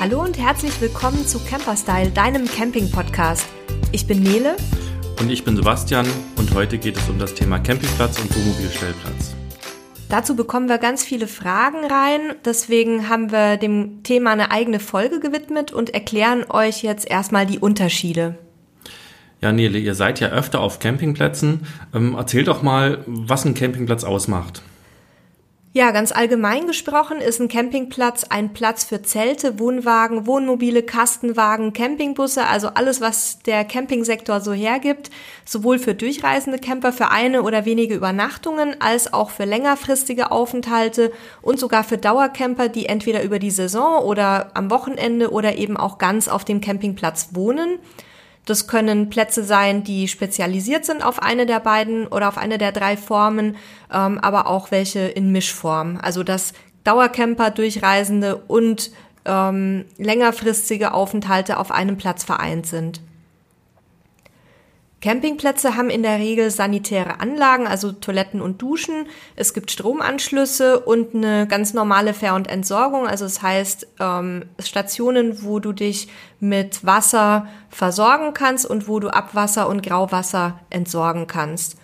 Hallo und herzlich willkommen zu Camperstyle, deinem Camping-Podcast. Ich bin Nele. Und ich bin Sebastian und heute geht es um das Thema Campingplatz und Wohnmobilstellplatz. Dazu bekommen wir ganz viele Fragen rein. Deswegen haben wir dem Thema eine eigene Folge gewidmet und erklären euch jetzt erstmal die Unterschiede. Ja, Nele, ihr seid ja öfter auf Campingplätzen. Ähm, erzählt doch mal, was ein Campingplatz ausmacht. Ja, ganz allgemein gesprochen ist ein Campingplatz ein Platz für Zelte, Wohnwagen, Wohnmobile, Kastenwagen, Campingbusse, also alles, was der Campingsektor so hergibt, sowohl für durchreisende Camper für eine oder wenige Übernachtungen, als auch für längerfristige Aufenthalte und sogar für Dauercamper, die entweder über die Saison oder am Wochenende oder eben auch ganz auf dem Campingplatz wohnen. Das können Plätze sein, die spezialisiert sind auf eine der beiden oder auf eine der drei Formen, ähm, aber auch welche in Mischform. Also dass Dauercamper, Durchreisende und ähm, längerfristige Aufenthalte auf einem Platz vereint sind. Campingplätze haben in der Regel sanitäre Anlagen, also Toiletten und Duschen. Es gibt Stromanschlüsse und eine ganz normale Fähr- und Entsorgung. Also das heißt ähm, Stationen, wo du dich mit Wasser versorgen kannst und wo du Abwasser und Grauwasser entsorgen kannst.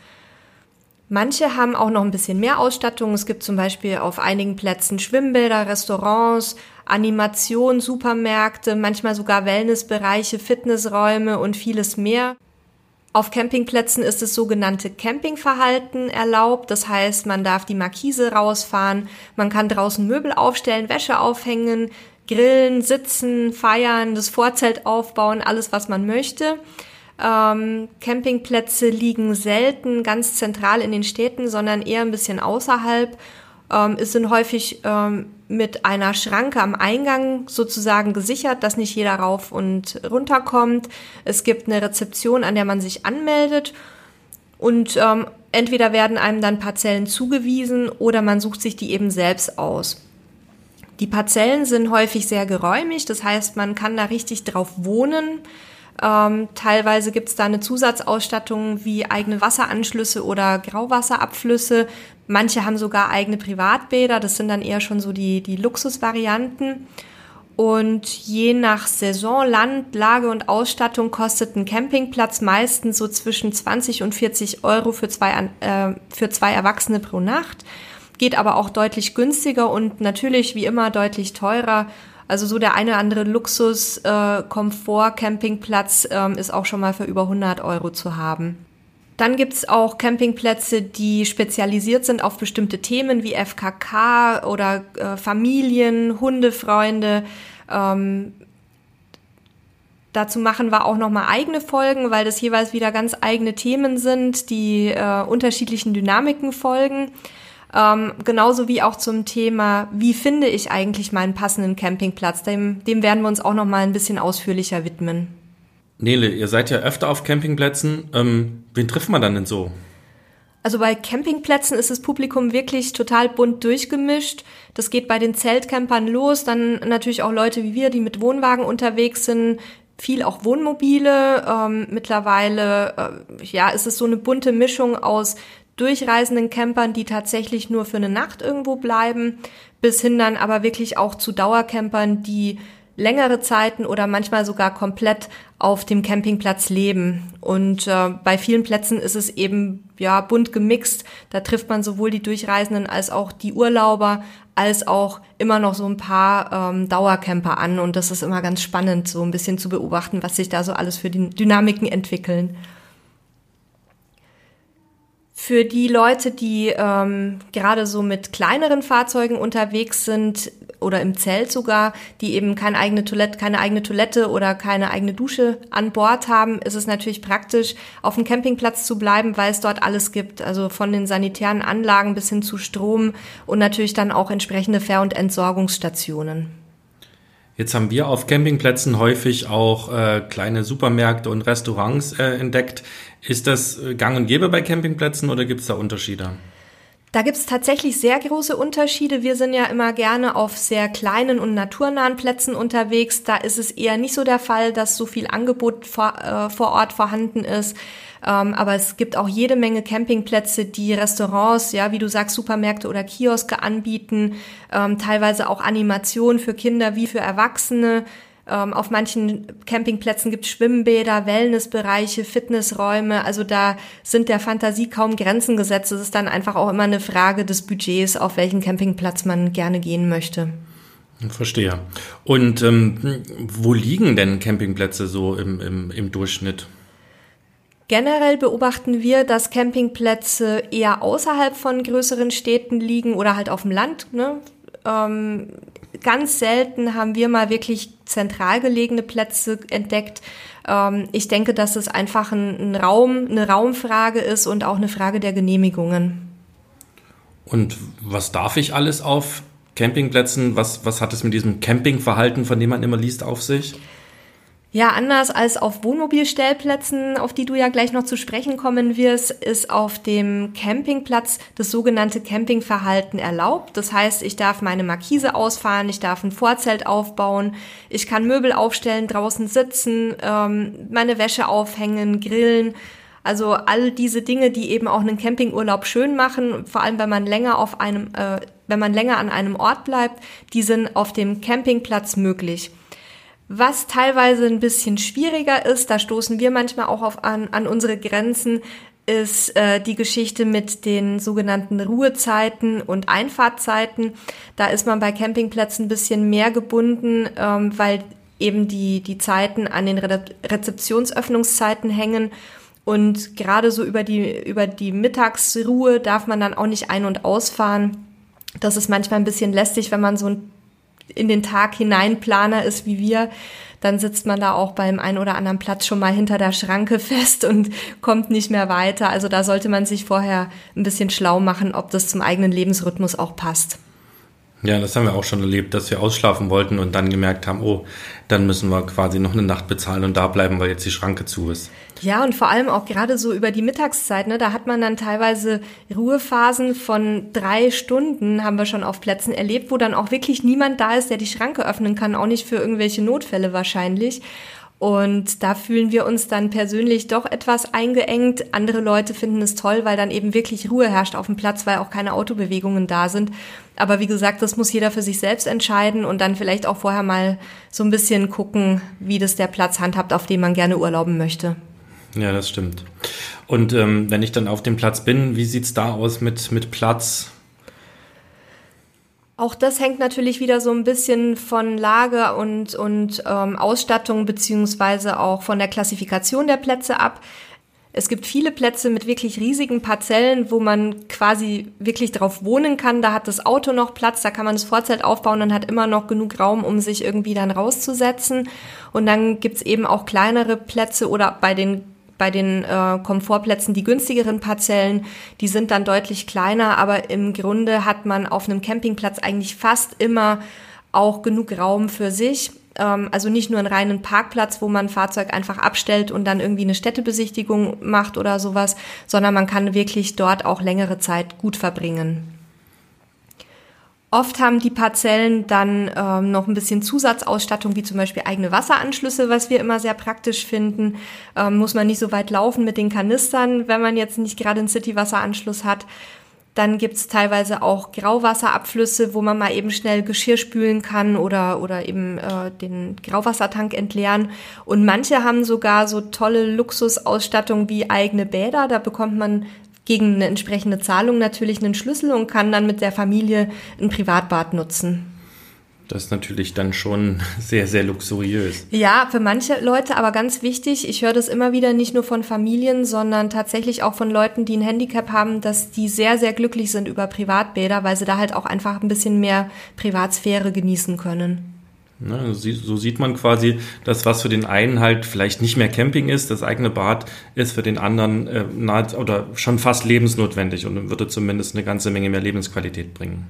Manche haben auch noch ein bisschen mehr Ausstattung. Es gibt zum Beispiel auf einigen Plätzen Schwimmbäder, Restaurants, Animation, Supermärkte, manchmal sogar Wellnessbereiche, Fitnessräume und vieles mehr. Auf Campingplätzen ist das sogenannte Campingverhalten erlaubt. Das heißt, man darf die Markise rausfahren, man kann draußen Möbel aufstellen, Wäsche aufhängen, grillen, sitzen, feiern, das Vorzelt aufbauen, alles, was man möchte. Ähm, Campingplätze liegen selten ganz zentral in den Städten, sondern eher ein bisschen außerhalb ähm, es sind häufig ähm, mit einer Schranke am Eingang sozusagen gesichert, dass nicht jeder rauf und runter kommt. Es gibt eine Rezeption, an der man sich anmeldet und ähm, entweder werden einem dann Parzellen zugewiesen oder man sucht sich die eben selbst aus. Die Parzellen sind häufig sehr geräumig, das heißt, man kann da richtig drauf wohnen. Ähm, teilweise gibt es da eine Zusatzausstattung wie eigene Wasseranschlüsse oder Grauwasserabflüsse. Manche haben sogar eigene Privatbäder. Das sind dann eher schon so die, die Luxusvarianten. Und je nach Saison, Land, Lage und Ausstattung kostet ein Campingplatz meistens so zwischen 20 und 40 Euro für zwei, äh, für zwei Erwachsene pro Nacht. Geht aber auch deutlich günstiger und natürlich wie immer deutlich teurer also so der eine oder andere Luxus, äh, ähm, ist auch schon mal für über 100 Euro zu haben. Dann gibt's auch Campingplätze, die spezialisiert sind auf bestimmte Themen wie FKK oder äh, Familien, Hundefreunde. Ähm, dazu machen wir auch nochmal eigene Folgen, weil das jeweils wieder ganz eigene Themen sind, die äh, unterschiedlichen Dynamiken folgen. Ähm, genauso wie auch zum Thema, wie finde ich eigentlich meinen passenden Campingplatz? Dem, dem werden wir uns auch noch mal ein bisschen ausführlicher widmen. Nele, ihr seid ja öfter auf Campingplätzen. Ähm, wen trifft man dann denn so? Also bei Campingplätzen ist das Publikum wirklich total bunt durchgemischt. Das geht bei den Zeltcampern los, dann natürlich auch Leute wie wir, die mit Wohnwagen unterwegs sind, viel auch Wohnmobile. Ähm, mittlerweile äh, ja, ist es so eine bunte Mischung aus durchreisenden Campern, die tatsächlich nur für eine Nacht irgendwo bleiben, bis hin dann aber wirklich auch zu Dauercampern, die längere Zeiten oder manchmal sogar komplett auf dem Campingplatz leben. Und äh, bei vielen Plätzen ist es eben ja bunt gemixt. Da trifft man sowohl die Durchreisenden als auch die Urlauber, als auch immer noch so ein paar ähm, Dauercamper an. Und das ist immer ganz spannend, so ein bisschen zu beobachten, was sich da so alles für die Dynamiken entwickeln. Für die Leute, die ähm, gerade so mit kleineren Fahrzeugen unterwegs sind oder im Zelt sogar, die eben keine eigene Toilette, keine eigene Toilette oder keine eigene Dusche an Bord haben, ist es natürlich praktisch, auf dem Campingplatz zu bleiben, weil es dort alles gibt. Also von den sanitären Anlagen bis hin zu Strom und natürlich dann auch entsprechende Fähr- und Entsorgungsstationen. Jetzt haben wir auf Campingplätzen häufig auch äh, kleine Supermärkte und Restaurants äh, entdeckt. Ist das gang und gäbe bei Campingplätzen oder gibt es da Unterschiede? Da gibt es tatsächlich sehr große Unterschiede. Wir sind ja immer gerne auf sehr kleinen und naturnahen Plätzen unterwegs. Da ist es eher nicht so der Fall, dass so viel Angebot vor, äh, vor Ort vorhanden ist. Ähm, aber es gibt auch jede Menge Campingplätze, die Restaurants, ja, wie du sagst, Supermärkte oder Kioske anbieten, ähm, teilweise auch Animationen für Kinder wie für Erwachsene. Ähm, auf manchen Campingplätzen gibt es Schwimmbäder, Wellnessbereiche, Fitnessräume. Also da sind der Fantasie kaum Grenzen gesetzt. Es ist dann einfach auch immer eine Frage des Budgets, auf welchen Campingplatz man gerne gehen möchte. Verstehe. Und ähm, wo liegen denn Campingplätze so im, im, im Durchschnitt? Generell beobachten wir, dass Campingplätze eher außerhalb von größeren Städten liegen oder halt auf dem Land. Ne? Ähm, ganz selten haben wir mal wirklich zentral gelegene Plätze entdeckt. Ähm, ich denke, dass es einfach ein, Raum, eine Raumfrage ist und auch eine Frage der Genehmigungen. Und was darf ich alles auf Campingplätzen? Was, was hat es mit diesem Campingverhalten, von dem man immer liest, auf sich? Ja, anders als auf Wohnmobilstellplätzen, auf die du ja gleich noch zu sprechen kommen wirst, ist auf dem Campingplatz das sogenannte Campingverhalten erlaubt. Das heißt, ich darf meine Markise ausfahren, ich darf ein Vorzelt aufbauen, ich kann Möbel aufstellen, draußen sitzen, ähm, meine Wäsche aufhängen, grillen. Also all diese Dinge, die eben auch einen Campingurlaub schön machen, vor allem wenn man länger auf einem, äh, wenn man länger an einem Ort bleibt, die sind auf dem Campingplatz möglich. Was teilweise ein bisschen schwieriger ist, da stoßen wir manchmal auch auf an, an unsere Grenzen, ist äh, die Geschichte mit den sogenannten Ruhezeiten und Einfahrtzeiten. Da ist man bei Campingplätzen ein bisschen mehr gebunden, ähm, weil eben die, die Zeiten an den Re Rezeptionsöffnungszeiten hängen. Und gerade so über die, über die Mittagsruhe darf man dann auch nicht ein- und ausfahren. Das ist manchmal ein bisschen lästig, wenn man so ein in den Tag hinein Planer ist wie wir, dann sitzt man da auch beim einen oder anderen Platz schon mal hinter der Schranke fest und kommt nicht mehr weiter. Also da sollte man sich vorher ein bisschen schlau machen, ob das zum eigenen Lebensrhythmus auch passt. Ja, das haben wir auch schon erlebt, dass wir ausschlafen wollten und dann gemerkt haben, oh, dann müssen wir quasi noch eine Nacht bezahlen und da bleiben, weil jetzt die Schranke zu ist. Ja, und vor allem auch gerade so über die Mittagszeit, ne, da hat man dann teilweise Ruhephasen von drei Stunden, haben wir schon auf Plätzen erlebt, wo dann auch wirklich niemand da ist, der die Schranke öffnen kann, auch nicht für irgendwelche Notfälle wahrscheinlich. Und da fühlen wir uns dann persönlich doch etwas eingeengt. Andere Leute finden es toll, weil dann eben wirklich Ruhe herrscht auf dem Platz, weil auch keine Autobewegungen da sind. Aber wie gesagt, das muss jeder für sich selbst entscheiden und dann vielleicht auch vorher mal so ein bisschen gucken, wie das der Platz handhabt, auf dem man gerne urlauben möchte. Ja, das stimmt. Und ähm, wenn ich dann auf dem Platz bin, wie sieht's da aus mit, mit Platz? Auch das hängt natürlich wieder so ein bisschen von Lage und, und ähm, Ausstattung beziehungsweise auch von der Klassifikation der Plätze ab. Es gibt viele Plätze mit wirklich riesigen Parzellen, wo man quasi wirklich drauf wohnen kann. Da hat das Auto noch Platz, da kann man das Vorzelt aufbauen und hat immer noch genug Raum, um sich irgendwie dann rauszusetzen. Und dann gibt's eben auch kleinere Plätze oder bei den bei den äh, Komfortplätzen die günstigeren Parzellen, die sind dann deutlich kleiner, aber im Grunde hat man auf einem Campingplatz eigentlich fast immer auch genug Raum für sich. Ähm, also nicht nur einen reinen Parkplatz, wo man ein Fahrzeug einfach abstellt und dann irgendwie eine Städtebesichtigung macht oder sowas, sondern man kann wirklich dort auch längere Zeit gut verbringen. Oft haben die Parzellen dann ähm, noch ein bisschen Zusatzausstattung, wie zum Beispiel eigene Wasseranschlüsse, was wir immer sehr praktisch finden. Ähm, muss man nicht so weit laufen mit den Kanistern, wenn man jetzt nicht gerade einen City-Wasseranschluss hat. Dann gibt's teilweise auch Grauwasserabflüsse, wo man mal eben schnell Geschirr spülen kann oder, oder eben äh, den Grauwassertank entleeren. Und manche haben sogar so tolle Luxusausstattung wie eigene Bäder. Da bekommt man gegen eine entsprechende Zahlung natürlich einen Schlüssel und kann dann mit der Familie ein Privatbad nutzen. Das ist natürlich dann schon sehr, sehr luxuriös. Ja, für manche Leute aber ganz wichtig. Ich höre das immer wieder nicht nur von Familien, sondern tatsächlich auch von Leuten, die ein Handicap haben, dass die sehr, sehr glücklich sind über Privatbäder, weil sie da halt auch einfach ein bisschen mehr Privatsphäre genießen können. Ne, so sieht man quasi, dass was für den einen halt vielleicht nicht mehr Camping ist, das eigene Bad ist für den anderen äh, nahe, oder schon fast lebensnotwendig und würde zumindest eine ganze Menge mehr Lebensqualität bringen.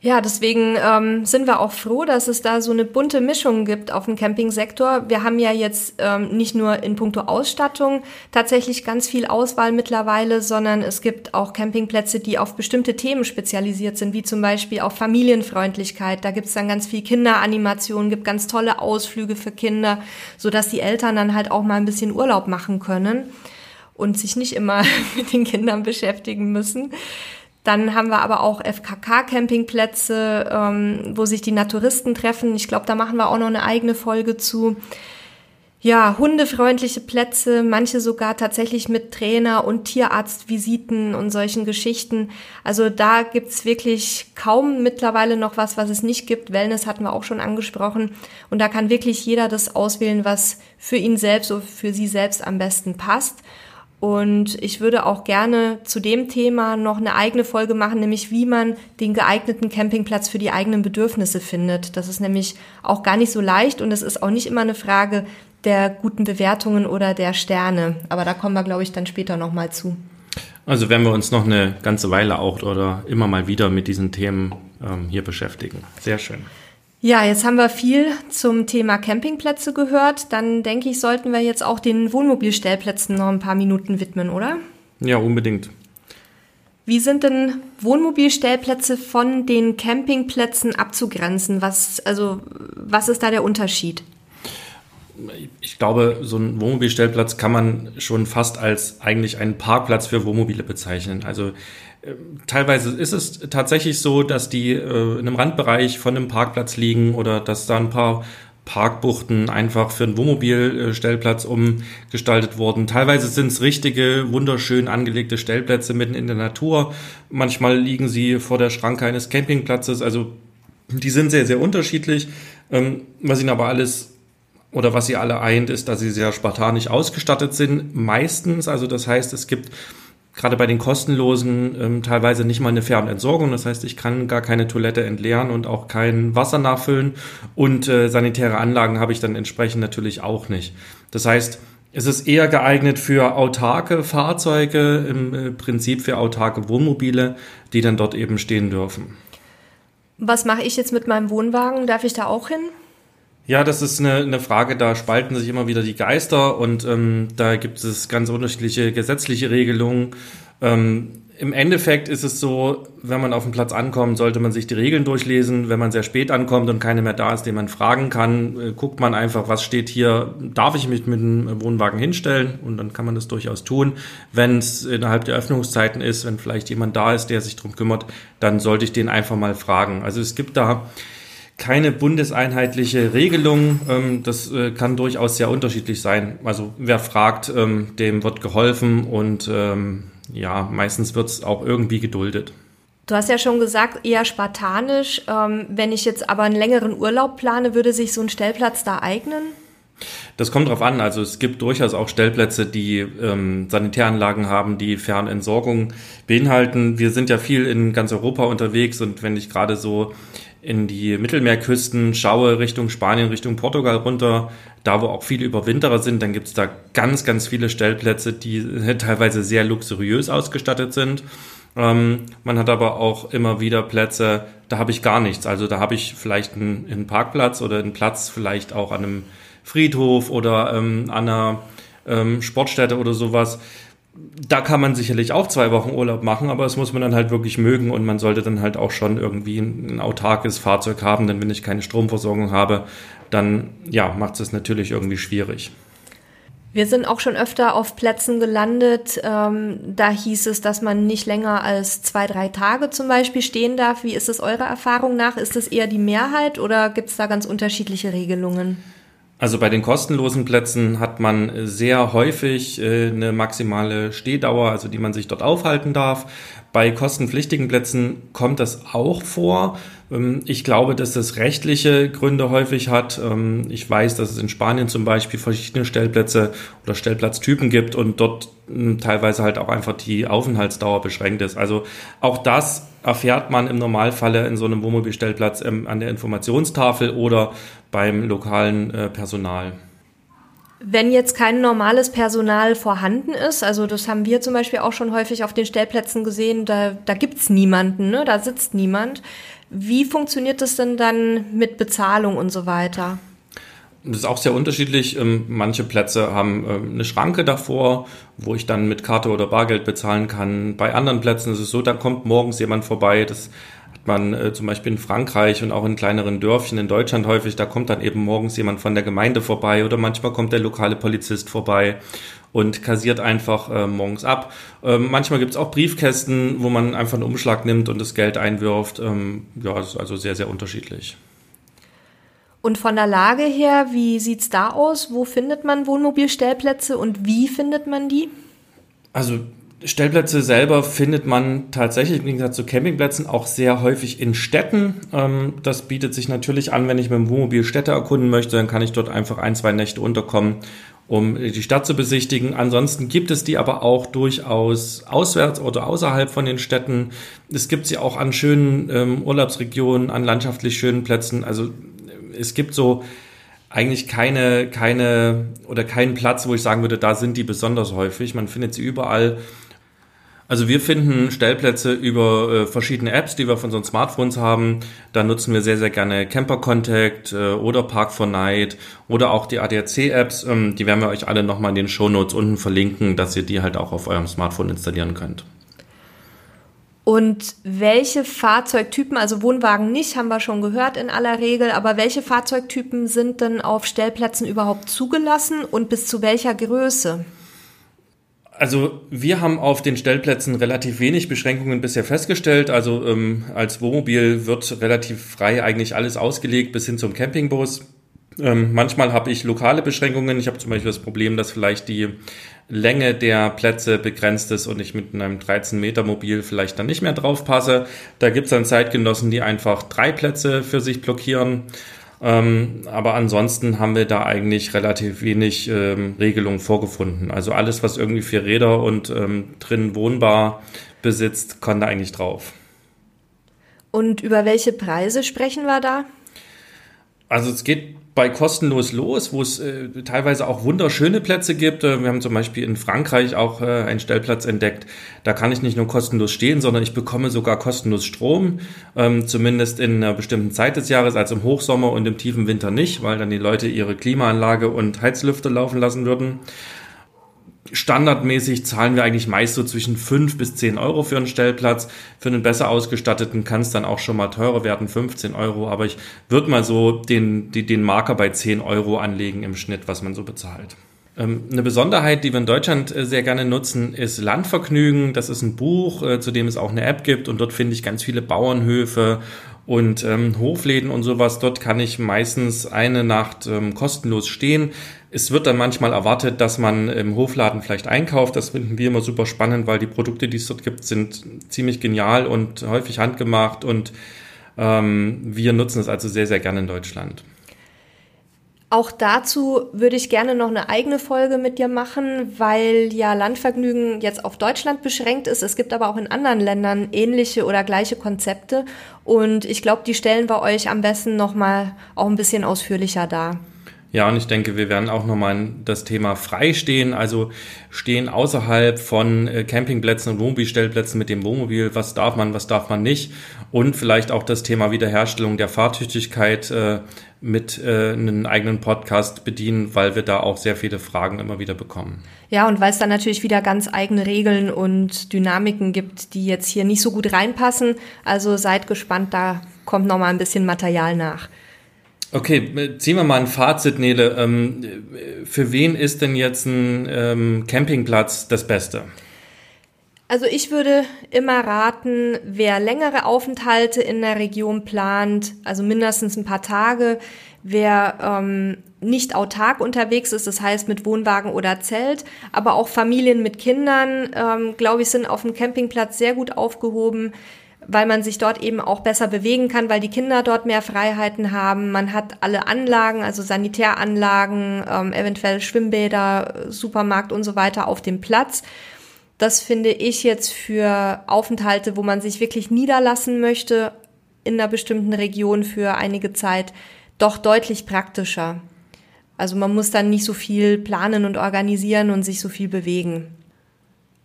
Ja, deswegen ähm, sind wir auch froh, dass es da so eine bunte Mischung gibt auf dem Campingsektor. Wir haben ja jetzt ähm, nicht nur in puncto Ausstattung tatsächlich ganz viel Auswahl mittlerweile, sondern es gibt auch Campingplätze, die auf bestimmte Themen spezialisiert sind, wie zum Beispiel auf Familienfreundlichkeit. Da gibt's dann ganz viel Kinderanimationen, gibt ganz tolle Ausflüge für Kinder, so dass die Eltern dann halt auch mal ein bisschen Urlaub machen können. und sich nicht immer mit den Kindern beschäftigen müssen. Dann haben wir aber auch FKK-Campingplätze, ähm, wo sich die Naturisten treffen. Ich glaube, da machen wir auch noch eine eigene Folge zu ja, hundefreundliche Plätze, manche sogar tatsächlich mit Trainer und Tierarztvisiten und solchen Geschichten. Also da gibt's wirklich kaum mittlerweile noch was, was es nicht gibt. Wellness hatten wir auch schon angesprochen. Und da kann wirklich jeder das auswählen, was für ihn selbst oder für sie selbst am besten passt. Und ich würde auch gerne zu dem Thema noch eine eigene Folge machen, nämlich wie man den geeigneten Campingplatz für die eigenen Bedürfnisse findet. Das ist nämlich auch gar nicht so leicht und es ist auch nicht immer eine Frage, der guten Bewertungen oder der Sterne. Aber da kommen wir, glaube ich, dann später nochmal zu. Also werden wir uns noch eine ganze Weile auch oder immer mal wieder mit diesen Themen ähm, hier beschäftigen. Sehr schön. Ja, jetzt haben wir viel zum Thema Campingplätze gehört. Dann denke ich, sollten wir jetzt auch den Wohnmobilstellplätzen noch ein paar Minuten widmen, oder? Ja, unbedingt. Wie sind denn Wohnmobilstellplätze von den Campingplätzen abzugrenzen? Was, also, was ist da der Unterschied? ich glaube, so ein Wohnmobilstellplatz kann man schon fast als eigentlich einen Parkplatz für Wohnmobile bezeichnen. Also teilweise ist es tatsächlich so, dass die äh, in einem Randbereich von einem Parkplatz liegen oder dass da ein paar Parkbuchten einfach für einen Wohnmobilstellplatz umgestaltet wurden. Teilweise sind es richtige, wunderschön angelegte Stellplätze mitten in der Natur. Manchmal liegen sie vor der Schranke eines Campingplatzes. Also die sind sehr, sehr unterschiedlich. Ähm, was ihnen aber alles oder was sie alle eint, ist, dass sie sehr spartanisch ausgestattet sind. Meistens, also das heißt, es gibt gerade bei den kostenlosen ähm, teilweise nicht mal eine Fernentsorgung. Das heißt, ich kann gar keine Toilette entleeren und auch kein Wasser nachfüllen. Und äh, sanitäre Anlagen habe ich dann entsprechend natürlich auch nicht. Das heißt, es ist eher geeignet für autarke Fahrzeuge, im äh, Prinzip für autarke Wohnmobile, die dann dort eben stehen dürfen. Was mache ich jetzt mit meinem Wohnwagen? Darf ich da auch hin? Ja, das ist eine, eine Frage, da spalten sich immer wieder die Geister und ähm, da gibt es ganz unterschiedliche gesetzliche Regelungen. Ähm, Im Endeffekt ist es so, wenn man auf den Platz ankommt, sollte man sich die Regeln durchlesen. Wenn man sehr spät ankommt und keine mehr da ist, den man fragen kann, äh, guckt man einfach, was steht hier, darf ich mich mit dem Wohnwagen hinstellen? Und dann kann man das durchaus tun. Wenn es innerhalb der Öffnungszeiten ist, wenn vielleicht jemand da ist, der sich darum kümmert, dann sollte ich den einfach mal fragen. Also es gibt da keine bundeseinheitliche Regelung. Ähm, das äh, kann durchaus sehr unterschiedlich sein. Also wer fragt, ähm, dem wird geholfen und ähm, ja, meistens wird es auch irgendwie geduldet. Du hast ja schon gesagt, eher spartanisch. wenn ich jetzt aber einen längeren Urlaub plane, würde sich so ein Stellplatz da eignen? Das kommt drauf an. Also es gibt durchaus auch Stellplätze, die ähm, Sanitäranlagen haben, die Fernentsorgung beinhalten. Wir sind ja viel in ganz Europa unterwegs und wenn ich gerade so in die Mittelmeerküsten schaue, Richtung Spanien, Richtung Portugal runter, da wo auch viele Überwinterer sind, dann gibt es da ganz, ganz viele Stellplätze, die teilweise sehr luxuriös ausgestattet sind. Ähm, man hat aber auch immer wieder Plätze, da habe ich gar nichts. Also da habe ich vielleicht einen, einen, Parkplatz oder einen Platz vielleicht auch an einem Friedhof oder ähm, an einer ähm, Sportstätte oder sowas da kann man sicherlich auch zwei Wochen Urlaub machen, aber das muss man dann halt wirklich mögen und man sollte dann halt auch schon irgendwie ein, ein autarkes Fahrzeug haben, denn wenn ich keine Stromversorgung habe, dann ja, macht es natürlich irgendwie schwierig. Wir sind auch schon öfter auf Plätzen gelandet. Ähm, da hieß es, dass man nicht länger als zwei, drei Tage zum Beispiel stehen darf. Wie ist es eurer Erfahrung nach? Ist das eher die Mehrheit oder gibt es da ganz unterschiedliche Regelungen? Also bei den kostenlosen Plätzen hat man sehr häufig äh, eine maximale Stehdauer, also die man sich dort aufhalten darf. Bei kostenpflichtigen Plätzen kommt das auch vor. Ähm, ich glaube, dass das rechtliche Gründe häufig hat. Ähm, ich weiß, dass es in Spanien zum Beispiel verschiedene Stellplätze oder Stellplatztypen gibt und dort hm, teilweise halt auch einfach die Aufenthaltsdauer beschränkt ist. Also auch das erfährt man im Normalfalle in so einem Wohnmobilstellplatz ähm, an der Informationstafel oder beim lokalen äh, Personal. Wenn jetzt kein normales Personal vorhanden ist, also das haben wir zum Beispiel auch schon häufig auf den Stellplätzen gesehen, da, da es niemanden, ne? da sitzt niemand. Wie funktioniert das denn dann mit Bezahlung und so weiter? Das ist auch sehr unterschiedlich. Ähm, manche Plätze haben ähm, eine Schranke davor, wo ich dann mit Karte oder Bargeld bezahlen kann. Bei anderen Plätzen ist es so, da kommt morgens jemand vorbei. Das man äh, zum Beispiel in Frankreich und auch in kleineren Dörfchen in Deutschland häufig, da kommt dann eben morgens jemand von der Gemeinde vorbei oder manchmal kommt der lokale Polizist vorbei und kassiert einfach äh, morgens ab. Ähm, manchmal gibt es auch Briefkästen, wo man einfach einen Umschlag nimmt und das Geld einwirft. Ähm, ja, das ist also sehr, sehr unterschiedlich. Und von der Lage her, wie sieht's da aus? Wo findet man Wohnmobilstellplätze und wie findet man die? Also Stellplätze selber findet man tatsächlich im Gegensatz zu Campingplätzen auch sehr häufig in Städten. Ähm, das bietet sich natürlich an, wenn ich mit dem Wohnmobil Städte erkunden möchte, dann kann ich dort einfach ein, zwei Nächte unterkommen, um die Stadt zu besichtigen. Ansonsten gibt es die aber auch durchaus auswärts oder außerhalb von den Städten. Es gibt sie auch an schönen ähm, Urlaubsregionen, an landschaftlich schönen Plätzen. Also es gibt so eigentlich keine, keine oder keinen Platz, wo ich sagen würde, da sind die besonders häufig. Man findet sie überall. Also wir finden Stellplätze über äh, verschiedene Apps, die wir von unseren Smartphones haben. Da nutzen wir sehr, sehr gerne Camper Contact äh, oder Park 4 Night oder auch die ADAC-Apps. Ähm, die werden wir euch alle nochmal in den Show Notes unten verlinken, dass ihr die halt auch auf eurem Smartphone installieren könnt. Und welche Fahrzeugtypen, also Wohnwagen nicht, haben wir schon gehört in aller Regel, aber welche Fahrzeugtypen sind denn auf Stellplätzen überhaupt zugelassen und bis zu welcher Größe? Also wir haben auf den Stellplätzen relativ wenig Beschränkungen bisher festgestellt. Also ähm, als Wohnmobil wird relativ frei eigentlich alles ausgelegt bis hin zum Campingbus. Ähm, manchmal habe ich lokale Beschränkungen. Ich habe zum Beispiel das Problem, dass vielleicht die Länge der Plätze begrenzt ist und ich mit einem 13 Meter Mobil vielleicht dann nicht mehr drauf passe. Da gibt es dann Zeitgenossen, die einfach drei Plätze für sich blockieren. Ähm, aber ansonsten haben wir da eigentlich relativ wenig ähm, Regelungen vorgefunden. Also alles, was irgendwie vier Räder und ähm, drin wohnbar besitzt, kann da eigentlich drauf. Und über welche Preise sprechen wir da? Also es geht bei kostenlos los, wo es äh, teilweise auch wunderschöne Plätze gibt. Äh, wir haben zum Beispiel in Frankreich auch äh, einen Stellplatz entdeckt. Da kann ich nicht nur kostenlos stehen, sondern ich bekomme sogar kostenlos Strom, ähm, zumindest in einer bestimmten Zeit des Jahres, also im Hochsommer und im tiefen Winter nicht, weil dann die Leute ihre Klimaanlage und Heizlüfter laufen lassen würden standardmäßig zahlen wir eigentlich meist so zwischen 5 bis 10 Euro für einen Stellplatz. Für einen besser ausgestatteten kann es dann auch schon mal teurer werden, 15 Euro. Aber ich würde mal so den, die, den Marker bei 10 Euro anlegen im Schnitt, was man so bezahlt. Ähm, eine Besonderheit, die wir in Deutschland äh, sehr gerne nutzen, ist Landvergnügen. Das ist ein Buch, äh, zu dem es auch eine App gibt und dort finde ich ganz viele Bauernhöfe und ähm, Hofläden und sowas. Dort kann ich meistens eine Nacht ähm, kostenlos stehen. Es wird dann manchmal erwartet, dass man im Hofladen vielleicht einkauft. Das finden wir immer super spannend, weil die Produkte, die es dort gibt, sind ziemlich genial und häufig handgemacht und ähm, wir nutzen es also sehr, sehr gerne in Deutschland. Auch dazu würde ich gerne noch eine eigene Folge mit dir machen, weil ja Landvergnügen jetzt auf Deutschland beschränkt ist. Es gibt aber auch in anderen Ländern ähnliche oder gleiche Konzepte und ich glaube, die stellen wir euch am besten noch mal auch ein bisschen ausführlicher dar. Ja, und ich denke, wir werden auch nochmal das Thema Freistehen, also stehen außerhalb von äh, Campingplätzen und Wohnmobilstellplätzen mit dem Wohnmobil. Was darf man, was darf man nicht? Und vielleicht auch das Thema Wiederherstellung der Fahrtüchtigkeit äh, mit äh, einem eigenen Podcast bedienen, weil wir da auch sehr viele Fragen immer wieder bekommen. Ja, und weil es dann natürlich wieder ganz eigene Regeln und Dynamiken gibt, die jetzt hier nicht so gut reinpassen. Also seid gespannt, da kommt nochmal ein bisschen Material nach. Okay, ziehen wir mal ein Fazit, Nele. Ähm, für wen ist denn jetzt ein ähm, Campingplatz das Beste? Also ich würde immer raten, wer längere Aufenthalte in der Region plant, also mindestens ein paar Tage, wer ähm, nicht autark unterwegs ist, das heißt mit Wohnwagen oder Zelt, aber auch Familien mit Kindern, ähm, glaube ich, sind auf dem Campingplatz sehr gut aufgehoben weil man sich dort eben auch besser bewegen kann, weil die Kinder dort mehr Freiheiten haben. Man hat alle Anlagen, also Sanitäranlagen, ähm, eventuell Schwimmbäder, Supermarkt und so weiter auf dem Platz. Das finde ich jetzt für Aufenthalte, wo man sich wirklich niederlassen möchte in einer bestimmten Region für einige Zeit, doch deutlich praktischer. Also man muss dann nicht so viel planen und organisieren und sich so viel bewegen.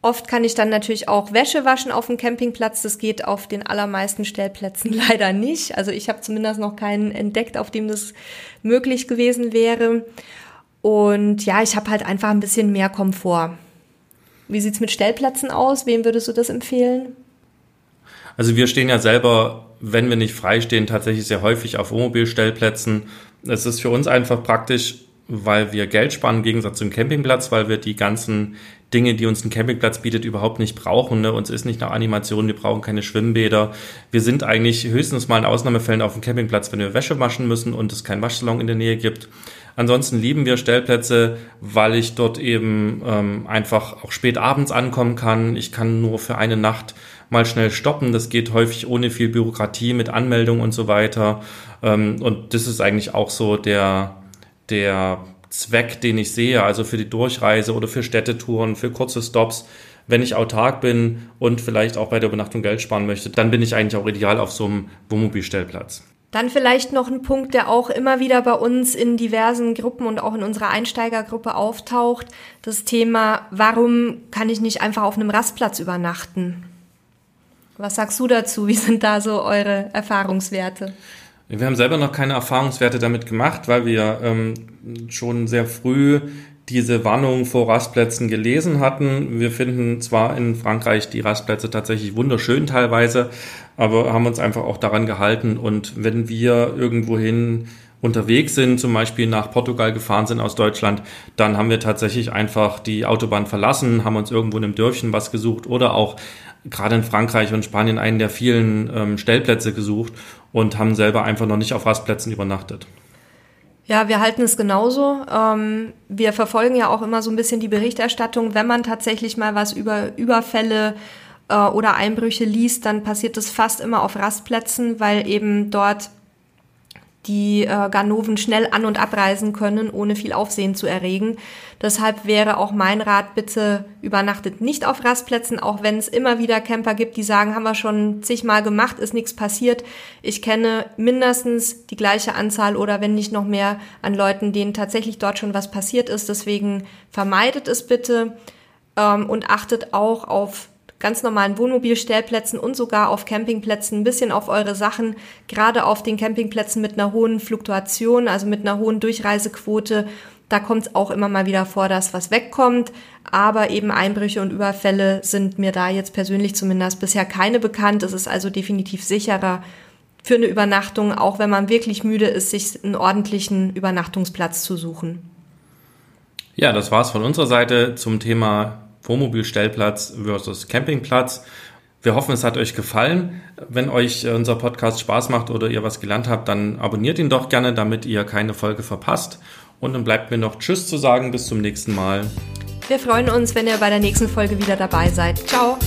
Oft kann ich dann natürlich auch Wäsche waschen auf dem Campingplatz. Das geht auf den allermeisten Stellplätzen leider nicht. Also ich habe zumindest noch keinen entdeckt, auf dem das möglich gewesen wäre. Und ja, ich habe halt einfach ein bisschen mehr Komfort. Wie sieht's mit Stellplätzen aus? Wem würdest du das empfehlen? Also wir stehen ja selber wenn wir nicht freistehen, tatsächlich sehr häufig auf Wohnmobilstellplätzen. Es ist für uns einfach praktisch, weil wir Geld sparen im Gegensatz zum Campingplatz, weil wir die ganzen Dinge, die uns ein Campingplatz bietet, überhaupt nicht brauchen. Ne? Uns ist nicht nach Animation, wir brauchen keine Schwimmbäder. Wir sind eigentlich höchstens mal in Ausnahmefällen auf dem Campingplatz, wenn wir Wäsche waschen müssen und es keinen Waschsalon in der Nähe gibt. Ansonsten lieben wir Stellplätze, weil ich dort eben ähm, einfach auch spät abends ankommen kann. Ich kann nur für eine Nacht mal schnell stoppen. Das geht häufig ohne viel Bürokratie mit Anmeldung und so weiter. Ähm, und das ist eigentlich auch so der, der Zweck, den ich sehe, also für die Durchreise oder für Städtetouren, für kurze Stops. Wenn ich autark bin und vielleicht auch bei der Übernachtung Geld sparen möchte, dann bin ich eigentlich auch ideal auf so einem Wohnmobilstellplatz. Dann vielleicht noch ein Punkt, der auch immer wieder bei uns in diversen Gruppen und auch in unserer Einsteigergruppe auftaucht. Das Thema, warum kann ich nicht einfach auf einem Rastplatz übernachten? Was sagst du dazu? Wie sind da so eure Erfahrungswerte? Wir haben selber noch keine Erfahrungswerte damit gemacht, weil wir ähm, schon sehr früh diese Warnung vor Rastplätzen gelesen hatten. Wir finden zwar in Frankreich die Rastplätze tatsächlich wunderschön teilweise, aber haben uns einfach auch daran gehalten. Und wenn wir irgendwohin unterwegs sind, zum Beispiel nach Portugal gefahren sind aus Deutschland, dann haben wir tatsächlich einfach die Autobahn verlassen, haben uns irgendwo in einem Dörfchen was gesucht oder auch gerade in Frankreich und Spanien einen der vielen ähm, Stellplätze gesucht und haben selber einfach noch nicht auf Rastplätzen übernachtet. Ja, wir halten es genauso. Ähm, wir verfolgen ja auch immer so ein bisschen die Berichterstattung. Wenn man tatsächlich mal was über Überfälle äh, oder Einbrüche liest, dann passiert es fast immer auf Rastplätzen, weil eben dort die äh, Ganoven schnell an- und abreisen können, ohne viel Aufsehen zu erregen. Deshalb wäre auch mein Rat, bitte übernachtet nicht auf Rastplätzen, auch wenn es immer wieder Camper gibt, die sagen, haben wir schon zigmal gemacht, ist nichts passiert. Ich kenne mindestens die gleiche Anzahl oder wenn nicht noch mehr an Leuten, denen tatsächlich dort schon was passiert ist. Deswegen vermeidet es bitte ähm, und achtet auch auf ganz normalen Wohnmobilstellplätzen und sogar auf Campingplätzen ein bisschen auf eure Sachen, gerade auf den Campingplätzen mit einer hohen Fluktuation, also mit einer hohen Durchreisequote. Da kommt es auch immer mal wieder vor, dass was wegkommt, aber eben Einbrüche und Überfälle sind mir da jetzt persönlich zumindest bisher keine bekannt. Es ist also definitiv sicherer für eine Übernachtung, auch wenn man wirklich müde ist, sich einen ordentlichen Übernachtungsplatz zu suchen. Ja, das war's von unserer Seite zum Thema Wohnmobilstellplatz versus Campingplatz. Wir hoffen, es hat euch gefallen. Wenn euch unser Podcast Spaß macht oder ihr was gelernt habt, dann abonniert ihn doch gerne, damit ihr keine Folge verpasst. Und dann bleibt mir noch Tschüss zu sagen. Bis zum nächsten Mal. Wir freuen uns, wenn ihr bei der nächsten Folge wieder dabei seid. Ciao.